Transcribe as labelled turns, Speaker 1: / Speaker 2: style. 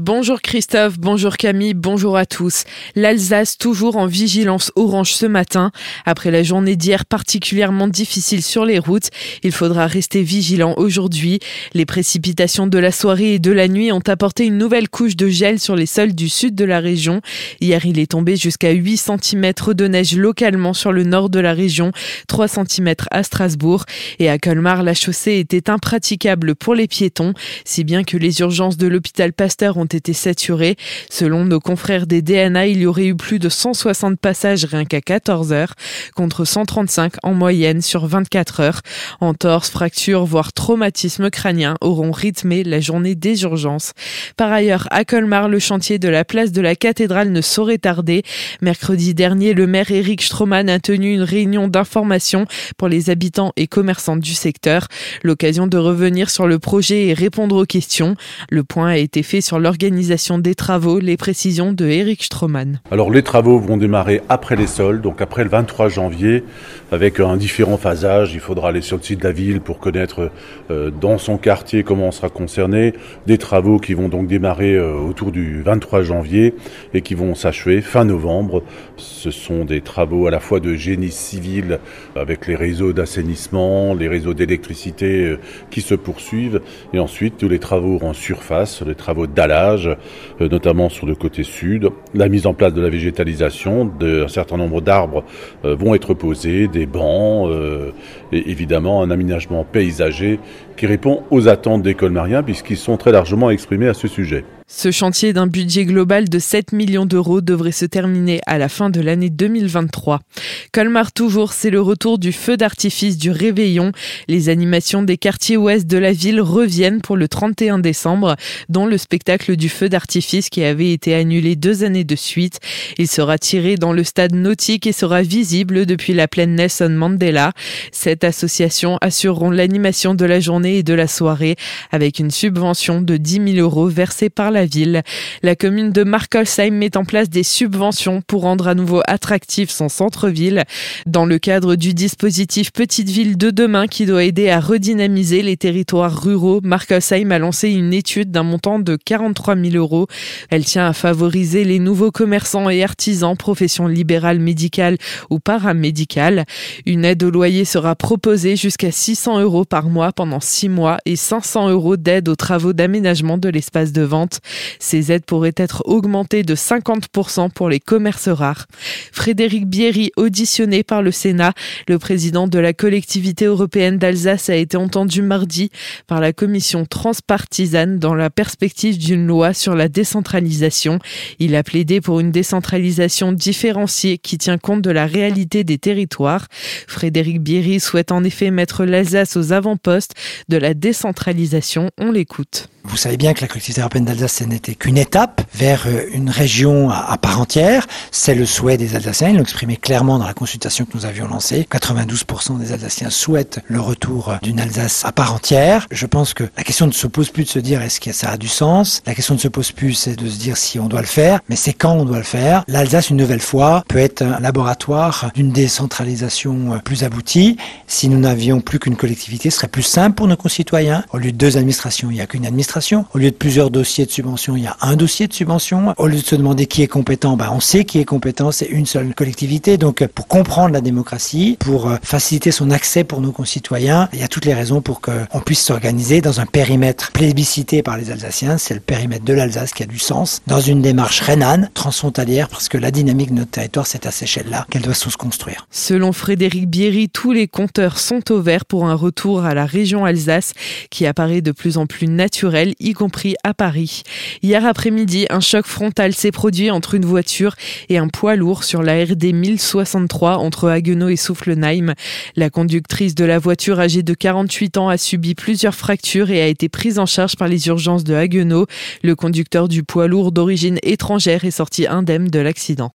Speaker 1: Bonjour Christophe, bonjour Camille, bonjour à tous. L'Alsace toujours en vigilance orange ce matin. Après la journée d'hier particulièrement difficile sur les routes, il faudra rester vigilant aujourd'hui. Les précipitations de la soirée et de la nuit ont apporté une nouvelle couche de gel sur les sols du sud de la région. Hier, il est tombé jusqu'à 8 cm de neige localement sur le nord de la région, 3 cm à Strasbourg. Et à Colmar, la chaussée était impraticable pour les piétons, si bien que les urgences de l'hôpital Pasteur ont été saturés. Selon nos confrères des DNA, il y aurait eu plus de 160 passages rien qu'à 14 heures, contre 135 en moyenne sur 24 heures. Entorses, fractures, voire traumatismes crâniens auront rythmé la journée des urgences. Par ailleurs, à Colmar, le chantier de la place de la cathédrale ne saurait tarder. Mercredi dernier, le maire Eric Stroman a tenu une réunion d'information pour les habitants et commerçants du secteur. L'occasion de revenir sur le projet et répondre aux questions. Le point a été fait sur leur l'organisation des travaux, les précisions de Eric Stroman.
Speaker 2: Alors les travaux vont démarrer après les sols, donc après le 23 janvier, avec un différent phasage. Il faudra aller sur le site de la ville pour connaître euh, dans son quartier comment on sera concerné. Des travaux qui vont donc démarrer euh, autour du 23 janvier et qui vont s'achever fin novembre. Ce sont des travaux à la fois de génie civil avec les réseaux d'assainissement, les réseaux d'électricité euh, qui se poursuivent et ensuite tous les travaux en surface, les travaux d'allage euh, notamment sur le côté sud. La mise en place de la végétalisation, d'un certain nombre d'arbres euh, vont être posés, des bancs, euh, et évidemment un aménagement paysager qui répond aux attentes des colmariens puisqu'ils sont très largement exprimés à ce sujet.
Speaker 1: Ce chantier d'un budget global de 7 millions d'euros devrait se terminer à la fin de l'année 2023. Colmar toujours, c'est le retour du feu d'artifice du réveillon. Les animations des quartiers ouest de la ville reviennent pour le 31 décembre, dont le spectacle du feu d'artifice qui avait été annulé deux années de suite. Il sera tiré dans le stade nautique et sera visible depuis la plaine Nelson Mandela. Cette association assureront l'animation de la journée et de la soirée avec une subvention de 10 000 euros versée par la la commune de Markolsheim met en place des subventions pour rendre à nouveau attractif son centre-ville. Dans le cadre du dispositif Petite Ville de demain qui doit aider à redynamiser les territoires ruraux, Markolsheim a lancé une étude d'un montant de 43 000 euros. Elle tient à favoriser les nouveaux commerçants et artisans, professions libérales, médicales ou paramédicales. Une aide au loyer sera proposée jusqu'à 600 euros par mois pendant 6 mois et 500 euros d'aide aux travaux d'aménagement de l'espace de vente. Ces aides pourraient être augmentées de 50% pour les commerces rares. Frédéric Bierry, auditionné par le Sénat, le président de la collectivité européenne d'Alsace a été entendu mardi par la commission transpartisane dans la perspective d'une loi sur la décentralisation. Il a plaidé pour une décentralisation différenciée qui tient compte de la réalité des territoires. Frédéric Bierry souhaite en effet mettre l'Alsace aux avant-postes de la décentralisation. On l'écoute.
Speaker 3: Vous savez bien que la collectivité européenne d'Alsace, ce n'était qu'une étape vers euh, une région à, part entière. C'est le souhait des Alsaciens. Ils l'ont exprimé clairement dans la consultation que nous avions lancée. 92% des Alsaciens souhaitent le retour d'une Alsace à part entière. Je pense que la question ne se pose plus de se dire est-ce que ça a du sens? La question ne se pose plus, c'est de se dire si on doit le faire, mais c'est quand on doit le faire. L'Alsace, une nouvelle fois, peut être un laboratoire d'une décentralisation euh, plus aboutie. Si nous n'avions plus qu'une collectivité, ce serait plus simple pour nos concitoyens. Au lieu de deux administrations, il n'y a qu'une administration au lieu de plusieurs dossiers de subvention, il y a un dossier de subvention. Au lieu de se demander qui est compétent, ben, on sait qui est compétent, c'est une seule collectivité. Donc, pour comprendre la démocratie, pour euh, faciliter son accès pour nos concitoyens, il y a toutes les raisons pour qu'on puisse s'organiser dans un périmètre plébiscité par les Alsaciens. C'est le périmètre de l'Alsace qui a du sens, dans une démarche rhénane, transfrontalière, parce que la dynamique de notre territoire, c'est à cette échelle-là qu'elle doit se construire.
Speaker 1: Selon Frédéric Bierry, tous les compteurs sont au pour un retour à la région Alsace qui apparaît de plus en plus y compris à Paris. Hier après-midi, un choc frontal s'est produit entre une voiture et un poids lourd sur la RD 1063 entre Haguenau et Soufflenheim. La conductrice de la voiture âgée de 48 ans a subi plusieurs fractures et a été prise en charge par les urgences de Haguenau. Le conducteur du poids lourd d'origine étrangère est sorti indemne de l'accident.